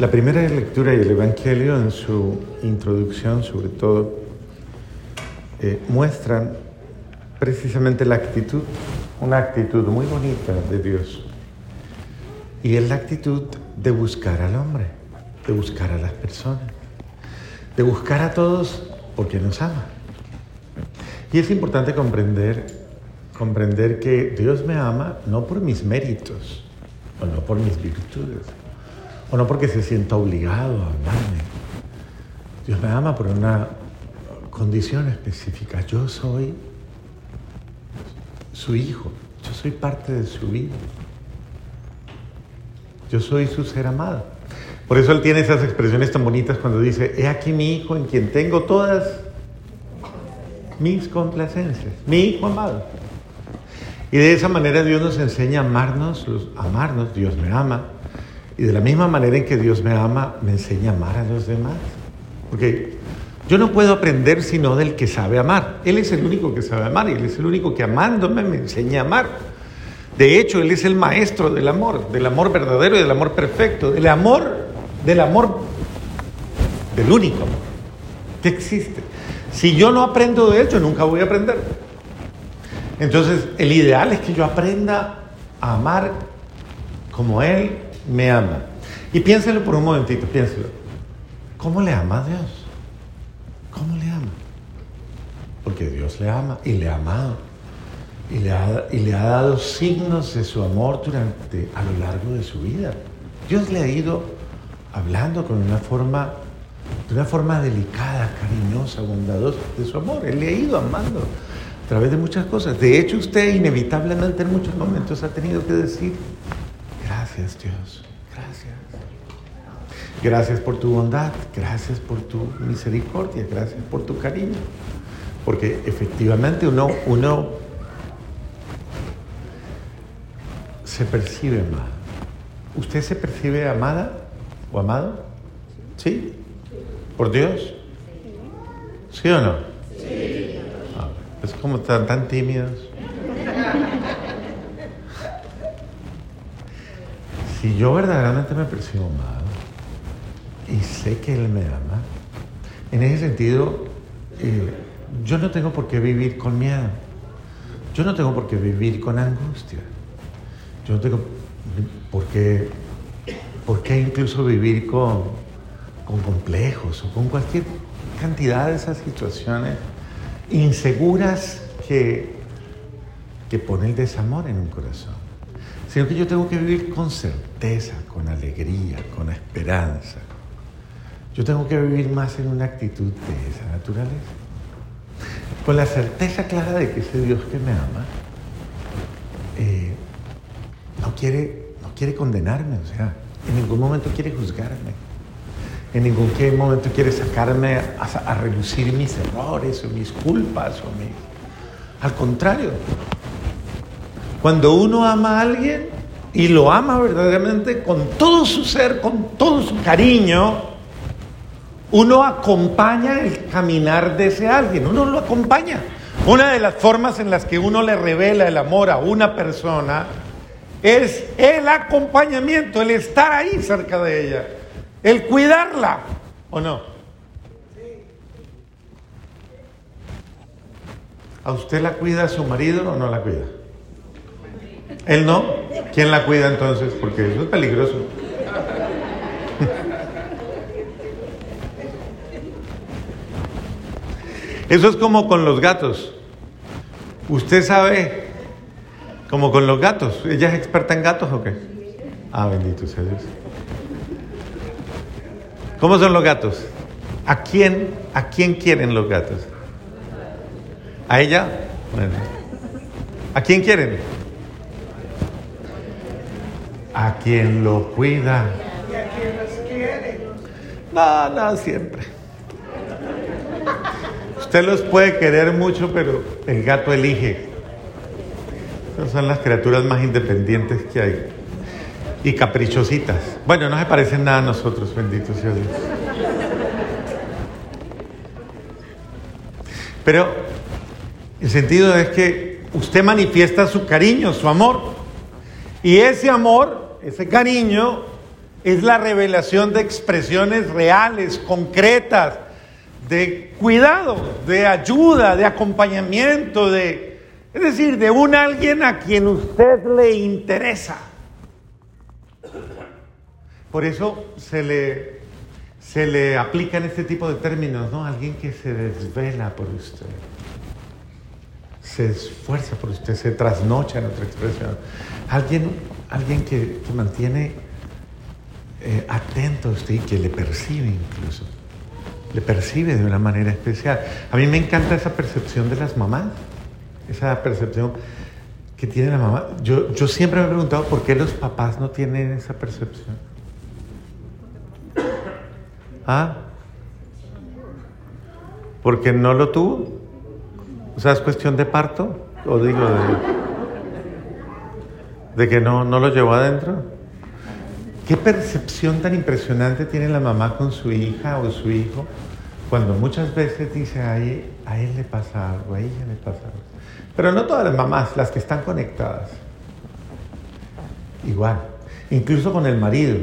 La primera lectura y el Evangelio en su introducción, sobre todo, eh, muestran precisamente la actitud, una actitud muy bonita de Dios. Y es la actitud de buscar al hombre, de buscar a las personas, de buscar a todos porque nos ama. Y es importante comprender, comprender que Dios me ama no por mis méritos o no por mis virtudes o no porque se sienta obligado a amarme. Dios me ama por una condición específica. Yo soy su hijo, yo soy parte de su vida. Yo soy su ser amado. Por eso él tiene esas expresiones tan bonitas cuando dice, he aquí mi hijo en quien tengo todas mis complacencias, mi hijo amado. Y de esa manera Dios nos enseña a amarnos, amarnos, Dios me ama. Y de la misma manera en que Dios me ama, me enseña a amar a los demás. Porque yo no puedo aprender sino del que sabe amar. Él es el único que sabe amar y Él es el único que amándome me enseña a amar. De hecho, Él es el maestro del amor, del amor verdadero y del amor perfecto, del amor, del amor, del único amor que existe. Si yo no aprendo de Él, yo nunca voy a aprender. Entonces, el ideal es que yo aprenda a amar como Él me ama. Y piénselo por un momentito, piénselo. ¿Cómo le ama a Dios? ¿Cómo le ama? Porque Dios le ama y le ha amado. Y le ha, y le ha dado signos de su amor durante, a lo largo de su vida. Dios le ha ido hablando con una forma, de una forma delicada, cariñosa, bondadosa de su amor. Él le ha ido amando a través de muchas cosas. De hecho, usted inevitablemente en muchos momentos ha tenido que decir, gracias Dios, gracias. Gracias por tu bondad, gracias por tu misericordia, gracias por tu cariño. Porque efectivamente uno, uno se percibe amado. ¿Usted se percibe amada o amado? ¿Sí? ¿Por Dios? ¿Sí o no? Sí. Ah, es como están tan tímidos. Si yo verdaderamente me percibo amado, y sé que Él me ama, en ese sentido, eh, yo no tengo por qué vivir con miedo. Yo no tengo por qué vivir con angustia. Yo no tengo por qué, por qué incluso vivir con, con complejos o con cualquier cantidad de esas situaciones inseguras que, que pone el desamor en un corazón. Sino que yo tengo que vivir con certeza, con alegría, con esperanza, yo tengo que vivir más en una actitud de esa naturaleza. Con la certeza clara de que ese Dios que me ama eh, no, quiere, no quiere condenarme, o sea, en ningún momento quiere juzgarme. En ningún momento quiere sacarme a, reducir mis errores o mis culpas. O mis... Al contrario, cuando uno ama a alguien y lo ama verdaderamente con todo su ser, con todo su cariño, uno acompaña el caminar de ese alguien, uno lo acompaña. Una de las formas en las que uno le revela el amor a una persona es el acompañamiento, el estar ahí cerca de ella, el cuidarla, ¿o no? ¿A usted la cuida su marido o no la cuida? ¿Él no? ¿Quién la cuida entonces? Porque eso es peligroso. Eso es como con los gatos. Usted sabe, como con los gatos. ¿Ella es experta en gatos o qué? Ah, bendito sea Dios. ¿Cómo son los gatos? ¿A quién, a quién quieren los gatos? ¿A ella? ¿A quién quieren? A quien lo cuida. ¿Y a quién los quiere? No, no, siempre. Usted los puede querer mucho, pero el gato elige. Esas son las criaturas más independientes que hay. Y caprichositas. Bueno, no se parecen nada a nosotros, bendito sea Dios. Pero el sentido es que usted manifiesta su cariño, su amor. Y ese amor, ese cariño, es la revelación de expresiones reales, concretas, de cuidado, de ayuda, de acompañamiento, de, es decir, de un alguien a quien usted le interesa. Por eso se le, se le aplican este tipo de términos, ¿no? Alguien que se desvela por usted, se esfuerza por usted, se trasnocha en otra expresión. Alguien, alguien que, mantiene eh, atento a usted y que le percibe incluso. Le percibe de una manera especial. A mí me encanta esa percepción de las mamás, esa percepción que tiene la mamá. Yo, yo siempre me he preguntado por qué los papás no tienen esa percepción. ¿Ah? ¿Porque no lo tuvo? O sea, es cuestión de parto, o digo de, de que no, no lo llevó adentro. ¿Qué percepción tan impresionante tiene la mamá con su hija o su hijo cuando muchas veces dice a él, a él le pasa algo, a ella le pasa algo? Pero no todas las mamás, las que están conectadas. Igual, incluso con el marido.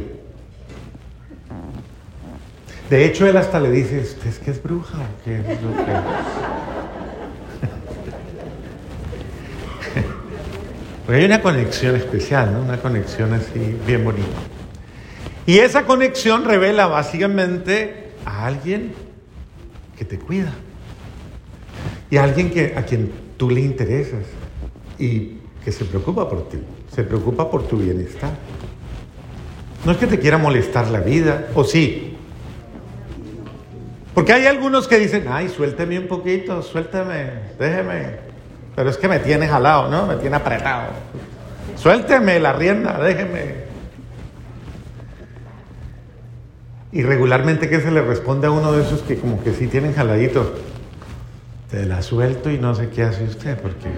De hecho, él hasta le dice, ¿usted es que es bruja o qué es lo que...? Porque hay una conexión especial, ¿no? Una conexión así bien bonita. Y esa conexión revela básicamente a alguien que te cuida. Y a alguien que, a quien tú le interesas. Y que se preocupa por ti. Se preocupa por tu bienestar. No es que te quiera molestar la vida, o sí, porque hay algunos que dicen, ay, suélteme un poquito, suélteme, déjeme. Pero es que me tiene jalado, ¿no? Me tiene apretado. Suélteme la rienda, déjeme. Y regularmente, ¿qué se le responde a uno de esos que como que sí tienen jaladito? Te la suelto y no sé qué hace usted, porque...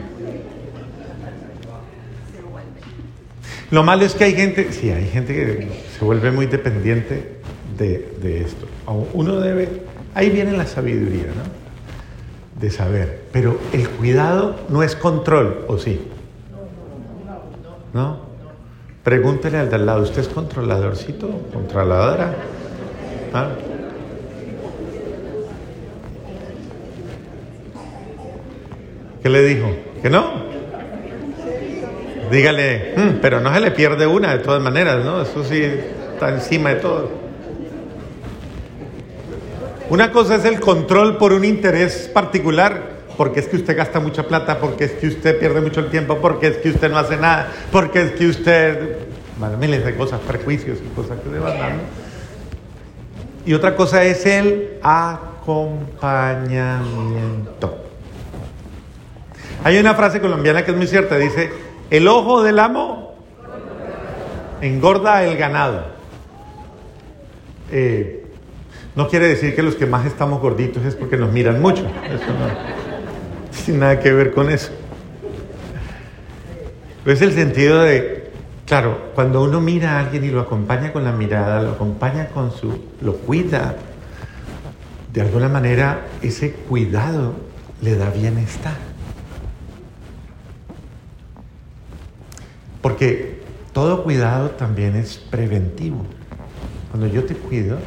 Lo malo es que hay gente, sí, hay gente que se vuelve muy dependiente de, de esto. Uno debe Ahí viene la sabiduría, ¿no? De saber. Pero el cuidado no es control, ¿o sí? ¿No? Pregúntele al de al lado, ¿usted es controladorcito? ¿Controladora? ¿Ah? ¿Qué le dijo? ¿Que no? Dígale, mm, pero no se le pierde una de todas maneras, ¿no? Eso sí está encima de todo. Una cosa es el control por un interés particular, porque es que usted gasta mucha plata, porque es que usted pierde mucho el tiempo, porque es que usted no hace nada, porque es que usted... Miles de cosas, prejuicios y cosas que se van dando. Y otra cosa es el acompañamiento. Hay una frase colombiana que es muy cierta, dice, el ojo del amo engorda el ganado. Eh, no quiere decir que los que más estamos gorditos es porque nos miran mucho. Eso no nada que ver con eso. Es el sentido de, claro, cuando uno mira a alguien y lo acompaña con la mirada, lo acompaña con su, lo cuida, de alguna manera ese cuidado le da bienestar. Porque todo cuidado también es preventivo. Cuando yo te cuido,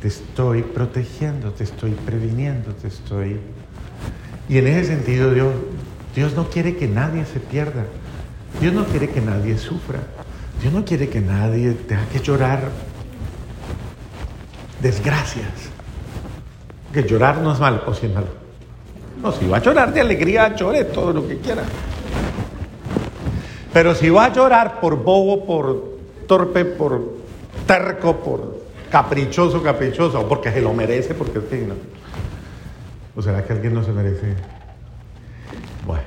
te estoy protegiendo, te estoy previniendo, te estoy... Y en ese sentido Dios, Dios no quiere que nadie se pierda, Dios no quiere que nadie sufra, Dios no quiere que nadie tenga que llorar desgracias. Que llorar no es malo, o si es malo. No, si va a llorar de alegría, llore todo lo que quiera. Pero si va a llorar por bobo, por torpe, por terco, por caprichoso, caprichoso, o porque se lo merece, porque es que no. ¿O será que alguien no se merece? Bueno.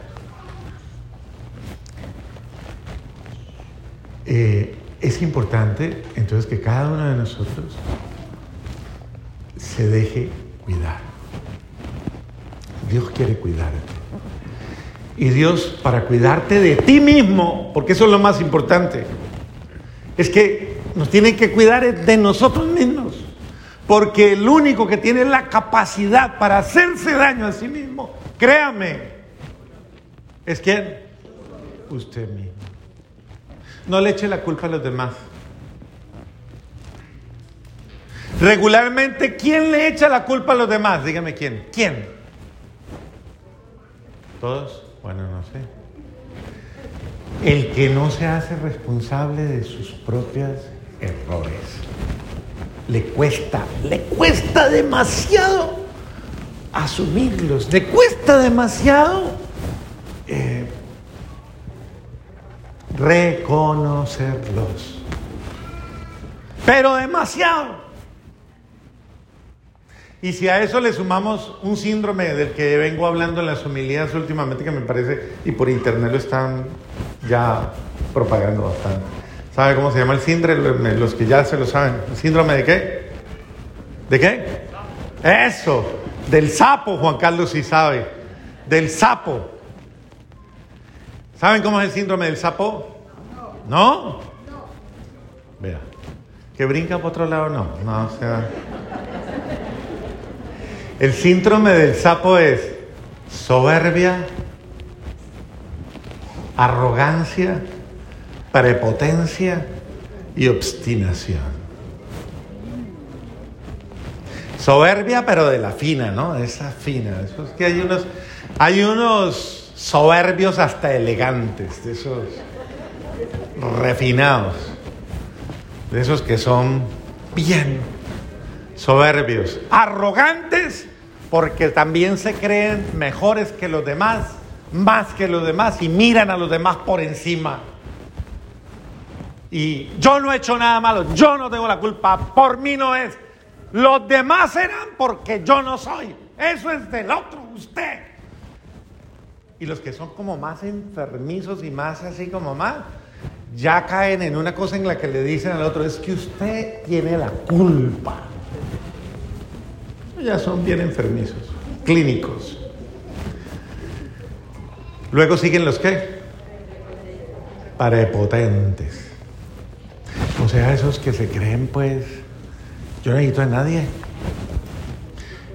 Eh, es importante entonces que cada uno de nosotros se deje cuidar. Dios quiere cuidarte. Y Dios, para cuidarte de ti mismo, porque eso es lo más importante, es que nos tiene que cuidar de nosotros mismos. Porque el único que tiene la capacidad para hacerse daño a sí mismo, créame, es quién? Usted mismo. No le eche la culpa a los demás. Regularmente, ¿quién le echa la culpa a los demás? Dígame quién. ¿Quién? ¿Todos? Bueno, no sé. El que no se hace responsable de sus propios errores. Le cuesta, le cuesta demasiado asumirlos, le cuesta demasiado eh, reconocerlos. Pero demasiado. Y si a eso le sumamos un síndrome del que vengo hablando en las homilías últimamente, que me parece, y por internet lo están ya propagando bastante. ¿Sabe cómo se llama el síndrome? Los que ya se lo saben. ¿El síndrome de qué? ¿De qué? Eso, del sapo, Juan Carlos sí sabe. Del sapo. ¿Saben cómo es el síndrome del sapo? ¿No? Vea. ¿Que brinca por otro lado? No, no, o sea. El síndrome del sapo es soberbia, arrogancia, prepotencia y obstinación. Soberbia, pero de la fina, ¿no? Esa fina. Es que hay unos, hay unos soberbios hasta elegantes, de esos refinados, de esos que son bien soberbios, arrogantes porque también se creen mejores que los demás, más que los demás y miran a los demás por encima. Y yo no he hecho nada malo, yo no tengo la culpa, por mí no es. Los demás serán porque yo no soy. Eso es del otro, usted. Y los que son como más enfermizos y más así como más, ya caen en una cosa en la que le dicen al otro, es que usted tiene la culpa ya son bien enfermizos, clínicos. Luego siguen los qué? Parepotentes. O sea, esos que se creen, pues, yo no necesito a nadie.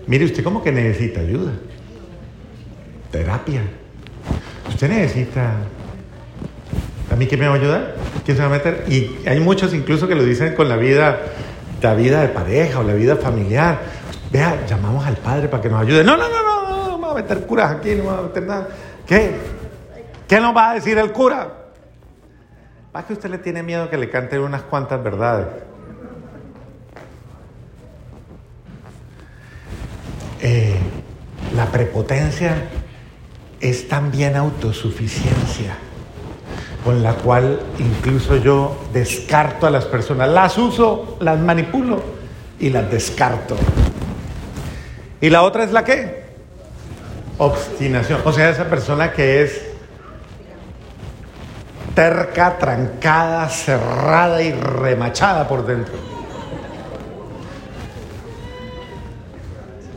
Mire, usted como que necesita ayuda, terapia. Usted necesita... ¿A mí quién me va a ayudar? ¿Quién se va a meter? Y hay muchos incluso que lo dicen con la vida, la vida de pareja o la vida familiar. Vea, llamamos al padre para que nos ayude. No, no, no, no, no, no vamos a meter curas aquí, no vamos a meter nada. ¿Qué? ¿Qué nos va a decir el cura? ¿Va que usted le tiene miedo que le cante unas cuantas verdades? Eh, la prepotencia es también autosuficiencia, con la cual incluso yo descarto a las personas. Las uso, las manipulo y las descarto. Y la otra es la qué? Obstinación. O sea, esa persona que es terca, trancada, cerrada y remachada por dentro.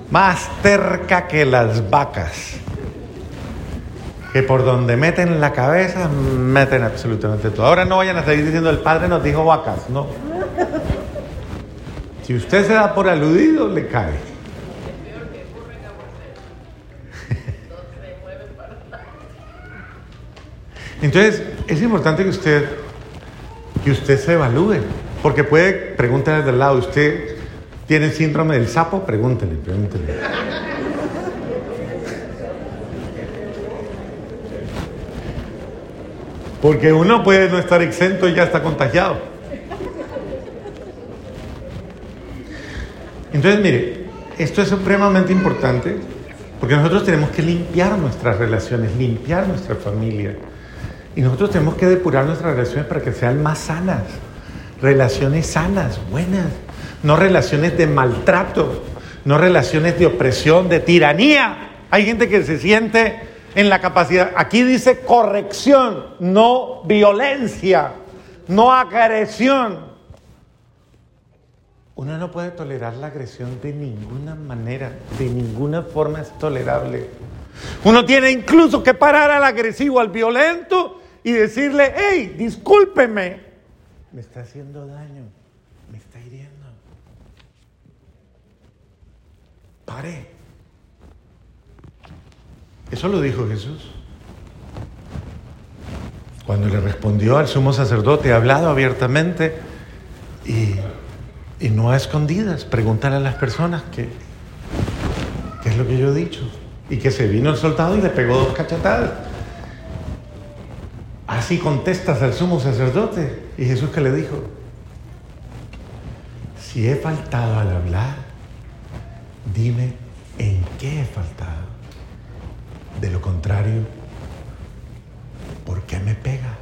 Más terca que las vacas. Que por donde meten la cabeza, meten absolutamente todo. Ahora no vayan a seguir diciendo el padre nos dijo vacas, no. Si usted se da por aludido, le cae. Entonces, es importante que usted, que usted se evalúe, porque puede preguntar desde el lado, ¿usted tiene síndrome del sapo? Pregúntele, pregúntele. Porque uno puede no estar exento y ya está contagiado. Entonces, mire, esto es supremamente importante porque nosotros tenemos que limpiar nuestras relaciones, limpiar nuestra familia. Y nosotros tenemos que depurar nuestras relaciones para que sean más sanas. Relaciones sanas, buenas. No relaciones de maltrato, no relaciones de opresión, de tiranía. Hay gente que se siente en la capacidad. Aquí dice corrección, no violencia, no agresión. Uno no puede tolerar la agresión de ninguna manera, de ninguna forma es tolerable. Uno tiene incluso que parar al agresivo, al violento y decirle, hey, discúlpeme, me está haciendo daño, me está hiriendo. Pare. Eso lo dijo Jesús. Cuando le respondió al sumo sacerdote, ha hablado abiertamente y, y no a escondidas, pregúntale a las personas qué, qué es lo que yo he dicho. Y que se vino el soldado y le pegó dos cachetadas. Así contestas al sumo sacerdote. Y Jesús que le dijo, si he faltado al hablar, dime en qué he faltado. De lo contrario, ¿por qué me pegas?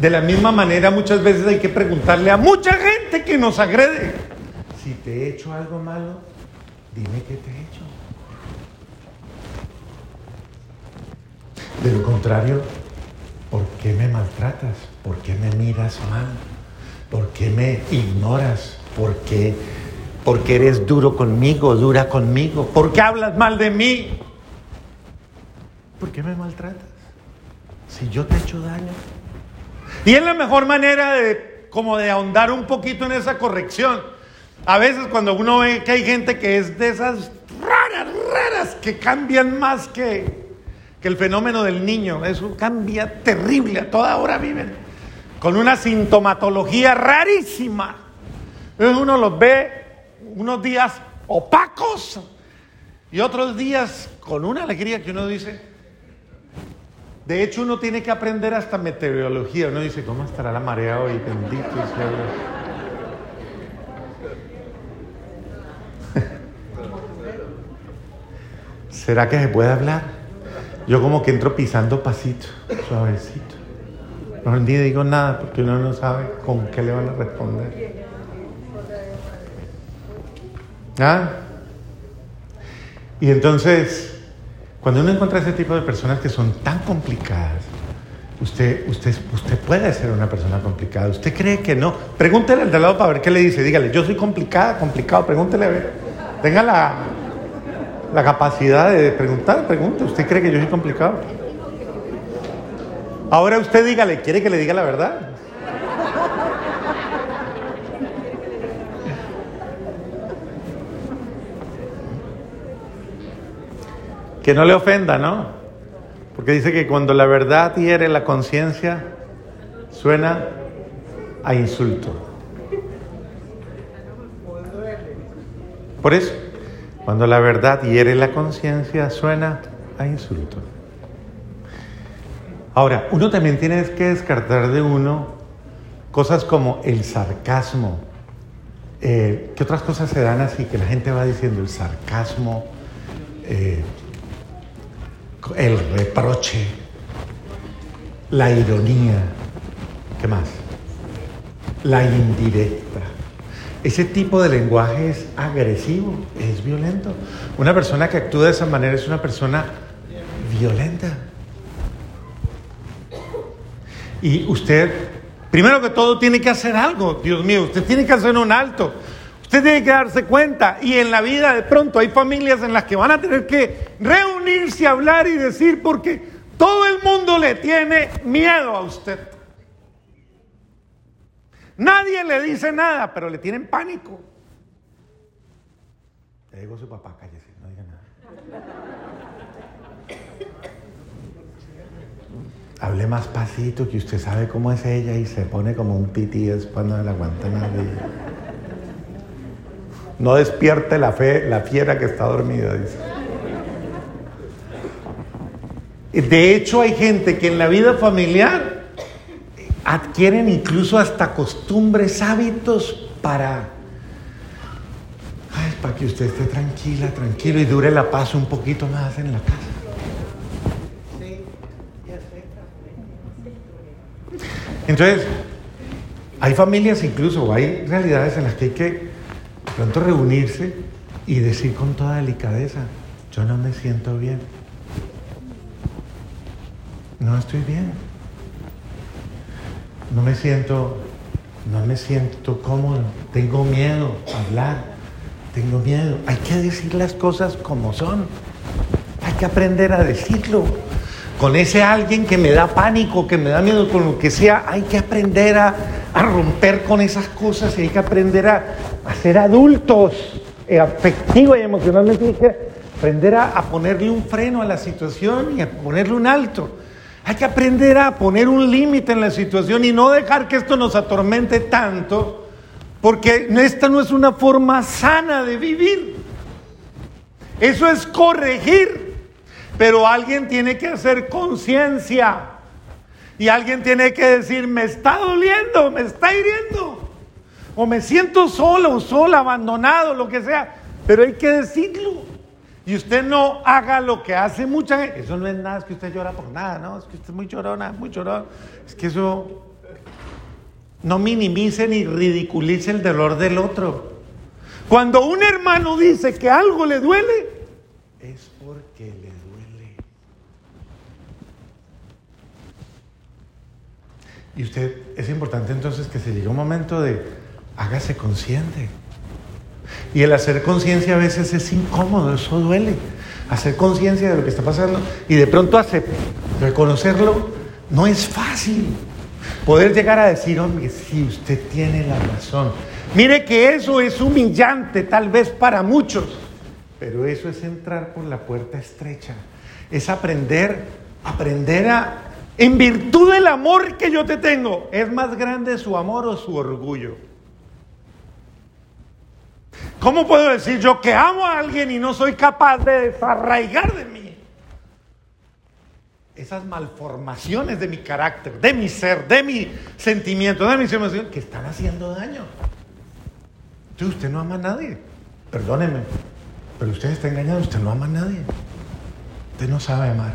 De la misma manera, muchas veces hay que preguntarle a mucha gente que nos agrede, si te he hecho algo malo, dime qué te he hecho. De lo contrario, ¿por qué me maltratas? ¿Por qué me miras mal? ¿Por qué me ignoras? ¿Por qué, ¿Por qué eres duro conmigo, dura conmigo? ¿Por qué hablas mal de mí? ¿Por qué me maltratas? Si yo te he hecho daño. Y es la mejor manera de como de ahondar un poquito en esa corrección. A veces cuando uno ve que hay gente que es de esas raras, raras, que cambian más que, que el fenómeno del niño, eso cambia terrible, a toda hora viven con una sintomatología rarísima. Entonces uno los ve unos días opacos y otros días con una alegría que uno dice, de hecho, uno tiene que aprender hasta meteorología. Uno dice, ¿cómo estará la marea hoy? Bendito ¿Será que se puede hablar? Yo como que entro pisando pasito, suavecito. No ni digo nada porque uno no sabe con qué le van a responder. ¿Ah? Y entonces cuando uno encuentra ese tipo de personas que son tan complicadas, usted, usted, usted puede ser una persona complicada. ¿Usted cree que no? Pregúntele al de lado para ver qué le dice. Dígale, yo soy complicada, complicado. Pregúntele a ver. La capacidad de preguntar, pregunte. ¿Usted cree que yo soy complicado? Ahora usted dígale, ¿quiere que le diga la verdad? Que no le ofenda, ¿no? Porque dice que cuando la verdad hiere la conciencia, suena a insulto. Por eso, cuando la verdad hiere la conciencia, suena a insulto. Ahora, uno también tiene que descartar de uno cosas como el sarcasmo. Eh, ¿Qué otras cosas se dan así que la gente va diciendo el sarcasmo? Eh, el reproche, la ironía, ¿qué más? La indirecta. Ese tipo de lenguaje es agresivo, es violento. Una persona que actúa de esa manera es una persona violenta. Y usted, primero que todo, tiene que hacer algo, Dios mío, usted tiene que hacer un alto. Usted tiene que darse cuenta y en la vida de pronto hay familias en las que van a tener que reunirse, hablar y decir porque todo el mundo le tiene miedo a usted. Nadie le dice nada, pero le tienen pánico. Le digo a su papá, cállese, no diga nada. Hable más pasito que usted sabe cómo es ella y se pone como un tití después no le aguanta nadie. No despierte la fe, la fiera que está dormida. De hecho, hay gente que en la vida familiar adquieren incluso hasta costumbres, hábitos para, para que usted esté tranquila, tranquilo y dure la paz un poquito más en la casa. Entonces, hay familias incluso, hay realidades en las que hay que pronto reunirse y decir con toda delicadeza, yo no me siento bien. No estoy bien. No me siento, no me siento cómodo. Tengo miedo a hablar. Tengo miedo. Hay que decir las cosas como son. Hay que aprender a decirlo. Con ese alguien que me da pánico, que me da miedo, con lo que sea, hay que aprender a, romper con esas cosas y hay que aprender a, ser adultos, eh, y emocionalmente, hay que aprender a, a, ponerle un freno a la situación y a ponerle un alto. Hay que aprender a poner un límite en la situación y no dejar que esto nos atormente tanto, porque esta no es una forma sana de vivir. Eso es corregir, pero alguien tiene que hacer conciencia y alguien tiene que decir, me está doliendo, me está hiriendo, o me siento solo, sola, abandonado, lo que sea, pero hay que decirlo y usted no haga lo que hace mucha gente. Eso no es nada, es que usted llora por nada, ¿no? Es que usted es muy llorona, muy llorón. Es que eso no minimice ni ridiculice el dolor del otro. Cuando un hermano dice que algo le duele, es porque le duele. Y usted, es importante entonces que se llegue un momento de hágase consciente. Y el hacer conciencia a veces es incómodo, eso duele. Hacer conciencia de lo que está pasando y de pronto hacer, reconocerlo no es fácil. Poder llegar a decir, hombre, sí, usted tiene la razón. Mire que eso es humillante tal vez para muchos, pero eso es entrar por la puerta estrecha. Es aprender, aprender a, en virtud del amor que yo te tengo, es más grande su amor o su orgullo. ¿Cómo puedo decir yo que amo a alguien y no soy capaz de desarraigar de mí esas malformaciones de mi carácter, de mi ser, de mi sentimiento, de mis emociones que están haciendo daño? Entonces usted no ama a nadie. Perdóneme, pero usted está engañado, usted no ama a nadie. Usted no sabe amar.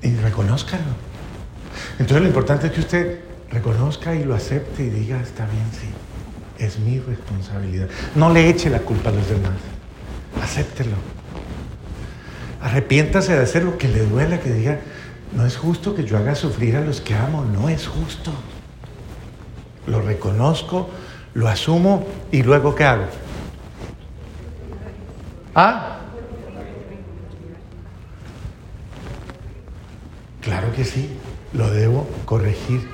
Y reconózcalo. Entonces lo importante es que usted reconozca y lo acepte y diga, está bien, sí es mi responsabilidad. No le eche la culpa a los demás. Acéptelo. Arrepiéntase de hacer lo que le duela, que diga, no es justo que yo haga sufrir a los que amo, no es justo. Lo reconozco, lo asumo y luego ¿qué hago? ¿Ah? Claro que sí, lo debo corregir.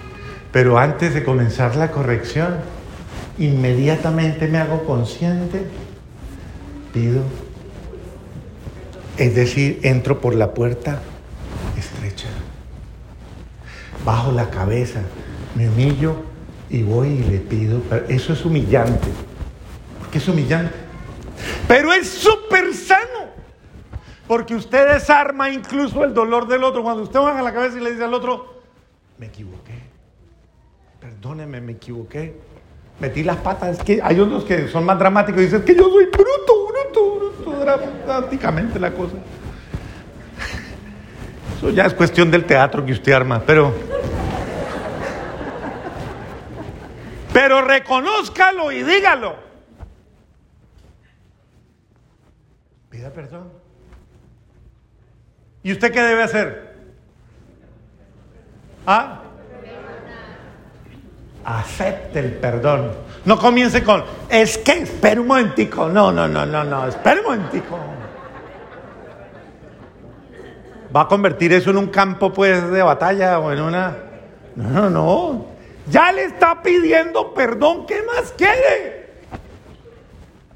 Pero antes de comenzar la corrección, inmediatamente me hago consciente, pido, es decir, entro por la puerta estrecha, bajo la cabeza, me humillo y voy y le pido, eso es humillante, porque es humillante, pero es súper sano, porque usted desarma incluso el dolor del otro, cuando usted baja la cabeza y le dice al otro, me equivoqué, perdóneme, me equivoqué, metí las patas. Es que hay unos que son más dramáticos y dicen que yo soy bruto, bruto, bruto, dramáticamente la cosa. Eso ya es cuestión del teatro que usted arma, pero. Pero reconózcalo y dígalo. Pida perdón. ¿Y usted qué debe hacer? ¿Ah? Acepte el perdón. No comience con, es que, espera un momentico. No, no, no, no, no, espera un momentico. ¿Va a convertir eso en un campo, pues, de batalla o en una... No, no, no. Ya le está pidiendo perdón. ¿Qué más quiere?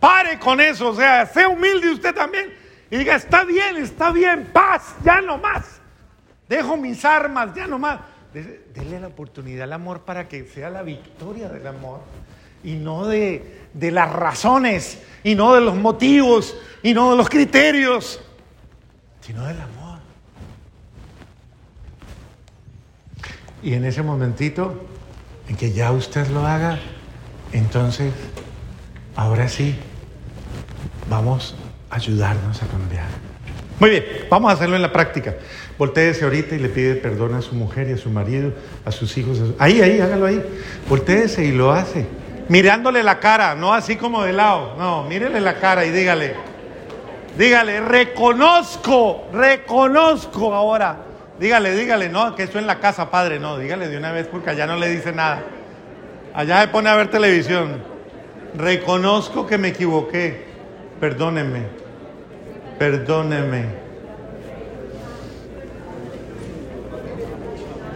Pare con eso. O sea, sea humilde usted también. Y diga, está bien, está bien. Paz, ya no más. Dejo mis armas, ya no más. Dele la oportunidad al amor para que sea la victoria del amor y no de, de las razones y no de los motivos y no de los criterios, sino del amor. Y en ese momentito en que ya usted lo haga, entonces, ahora sí, vamos a ayudarnos a cambiar. Muy bien, vamos a hacerlo en la práctica. Voltéese ahorita y le pide perdón a su mujer y a su marido, a sus hijos. Ahí, ahí, hágalo ahí. Voltéese y lo hace. Mirándole la cara, no así como de lado. No, mírele la cara y dígale. Dígale, reconozco, reconozco ahora. Dígale, dígale, no, que eso en la casa, padre, no, dígale de una vez porque allá no le dice nada. Allá se pone a ver televisión. Reconozco que me equivoqué. Perdóneme. Perdóneme.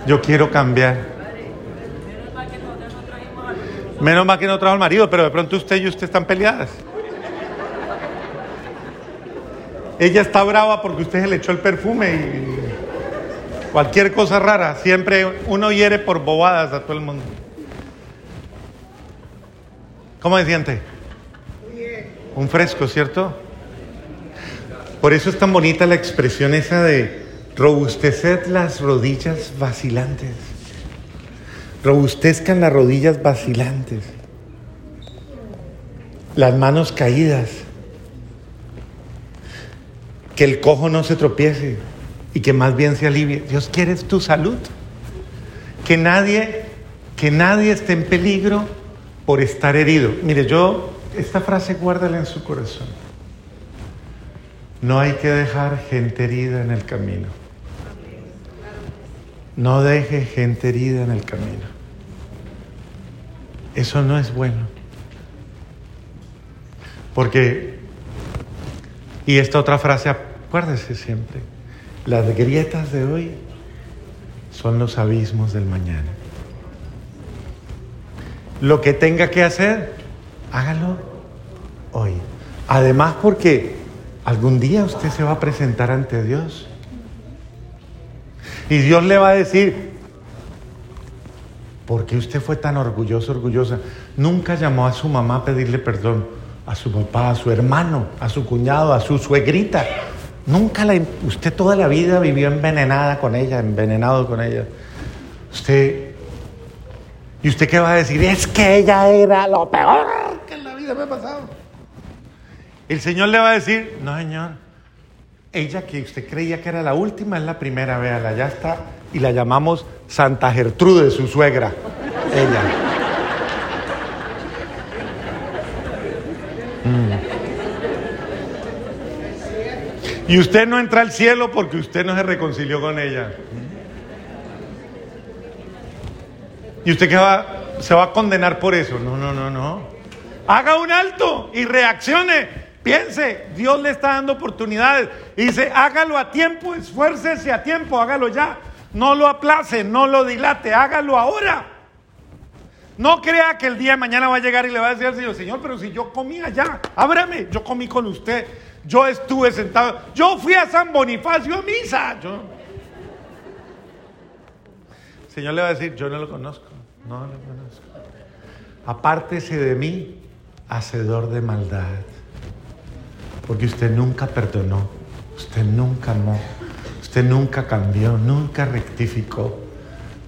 Yo quiero cambiar. Menos mal que no trajo al marido, pero de pronto usted y usted están peleadas. Ella está brava porque usted se le echó el perfume y cualquier cosa rara. Siempre uno hiere por bobadas a todo el mundo. ¿Cómo se siente? Un fresco, ¿cierto? Por eso es tan bonita la expresión esa de robusteced las rodillas vacilantes. Robustezcan las rodillas vacilantes. Las manos caídas que el cojo no se tropiece y que más bien se alivie. Dios quiere tu salud. Que nadie, que nadie esté en peligro por estar herido. Mire, yo, esta frase guárdala en su corazón. No hay que dejar gente herida en el camino. No deje gente herida en el camino. Eso no es bueno. Porque, y esta otra frase Acuérdese siempre, las grietas de hoy son los abismos del mañana. Lo que tenga que hacer, hágalo hoy. Además porque algún día usted se va a presentar ante Dios. Y Dios le va a decir, ¿por qué usted fue tan orgulloso, orgullosa? Nunca llamó a su mamá a pedirle perdón, a su papá, a su hermano, a su cuñado, a su suegrita. Nunca la... Usted toda la vida vivió envenenada con ella, envenenado con ella. Usted... ¿Y usted qué va a decir? Es que ella era lo peor que en la vida me ha pasado. El Señor le va a decir, no Señor, ella que usted creía que era la última es la primera, véala, ya está. Y la llamamos Santa Gertrude, su suegra. Ella. Mm. Y usted no entra al cielo porque usted no se reconcilió con ella. ¿Y usted qué va? ¿Se va a condenar por eso? No, no, no, no. Haga un alto y reaccione. Piense, Dios le está dando oportunidades. Y dice, hágalo a tiempo, esfuércese a tiempo, hágalo ya. No lo aplace, no lo dilate, hágalo ahora. No crea que el día de mañana va a llegar y le va a decir al Señor, Señor, pero si yo comí allá, ábrame, yo comí con usted. Yo estuve sentado, yo fui a San Bonifacio a misa. Yo... El Señor le va a decir, yo no lo conozco, no lo conozco. Apártese de mí, hacedor de maldad. Porque usted nunca perdonó, usted nunca amó, usted nunca cambió, nunca rectificó,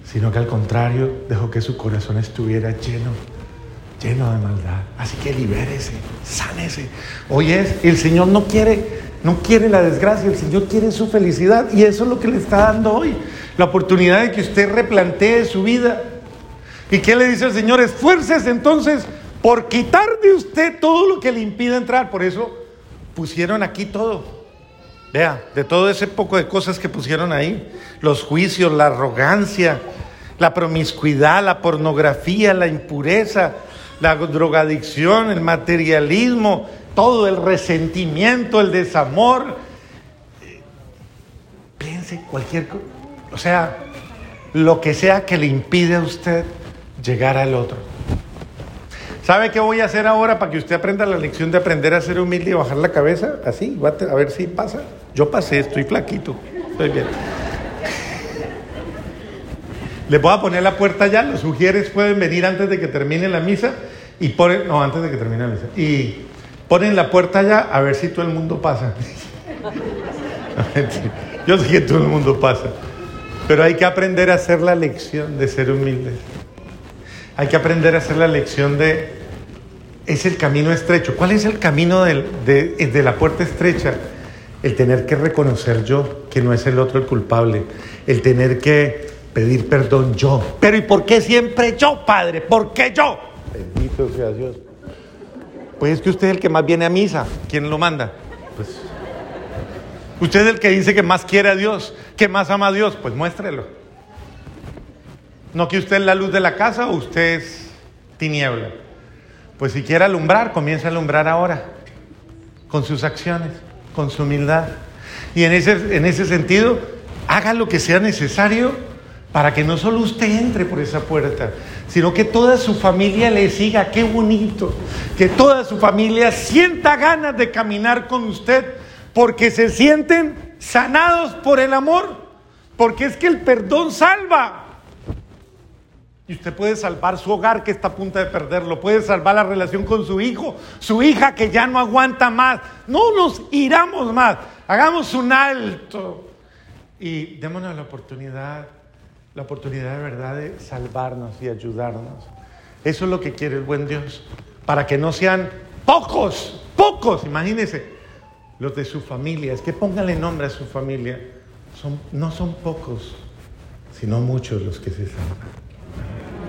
sino que al contrario dejó que su corazón estuviera lleno lleno de maldad. Así que libérese, sánese. Hoy es, el Señor no quiere, no quiere la desgracia, el Señor quiere su felicidad y eso es lo que le está dando hoy. La oportunidad de que usted replantee su vida. ¿Y qué le dice el Señor? Esfuerces entonces por quitar de usted todo lo que le impide entrar. Por eso pusieron aquí todo. Vea, de todo ese poco de cosas que pusieron ahí, los juicios, la arrogancia, la promiscuidad, la pornografía, la impureza, la drogadicción, el materialismo, todo el resentimiento, el desamor. Piense cualquier cosa, o sea, lo que sea que le impide a usted llegar al otro. ¿Sabe qué voy a hacer ahora para que usted aprenda la lección de aprender a ser humilde y bajar la cabeza? Así, a ver si pasa. Yo pasé, estoy flaquito, estoy bien. Les voy a poner la puerta ya, los sugieres pueden venir antes de que termine la misa y ponen, no, antes de que termine la misa, y ponen la puerta ya a ver si todo el mundo pasa. Yo sé que todo el mundo pasa, pero hay que aprender a hacer la lección de ser humildes. Hay que aprender a hacer la lección de, es el camino estrecho. ¿Cuál es el camino de, de la puerta estrecha? El tener que reconocer yo que no es el otro el culpable, el tener que pedir perdón yo. Pero ¿y por qué siempre yo, Padre? ¿Por qué yo? Bendito sea Dios. Pues es que usted es el que más viene a misa. ¿Quién lo manda? Pues usted es el que dice que más quiere a Dios, que más ama a Dios. Pues muéstrelo. No que usted es la luz de la casa o usted es tiniebla. Pues si quiere alumbrar, comienza a alumbrar ahora, con sus acciones, con su humildad. Y en ese, en ese sentido, haga lo que sea necesario para que no solo usted entre por esa puerta, sino que toda su familia le siga, qué bonito, que toda su familia sienta ganas de caminar con usted porque se sienten sanados por el amor, porque es que el perdón salva. Y usted puede salvar su hogar que está a punto de perderlo, puede salvar la relación con su hijo, su hija que ya no aguanta más. No nos iramos más, hagamos un alto y démonos la oportunidad, la oportunidad de verdad de salvarnos y ayudarnos. Eso es lo que quiere el buen Dios, para que no sean pocos, pocos, imagínense, los de su familia, es que pónganle nombre a su familia, son, no son pocos, sino muchos los que se salvan.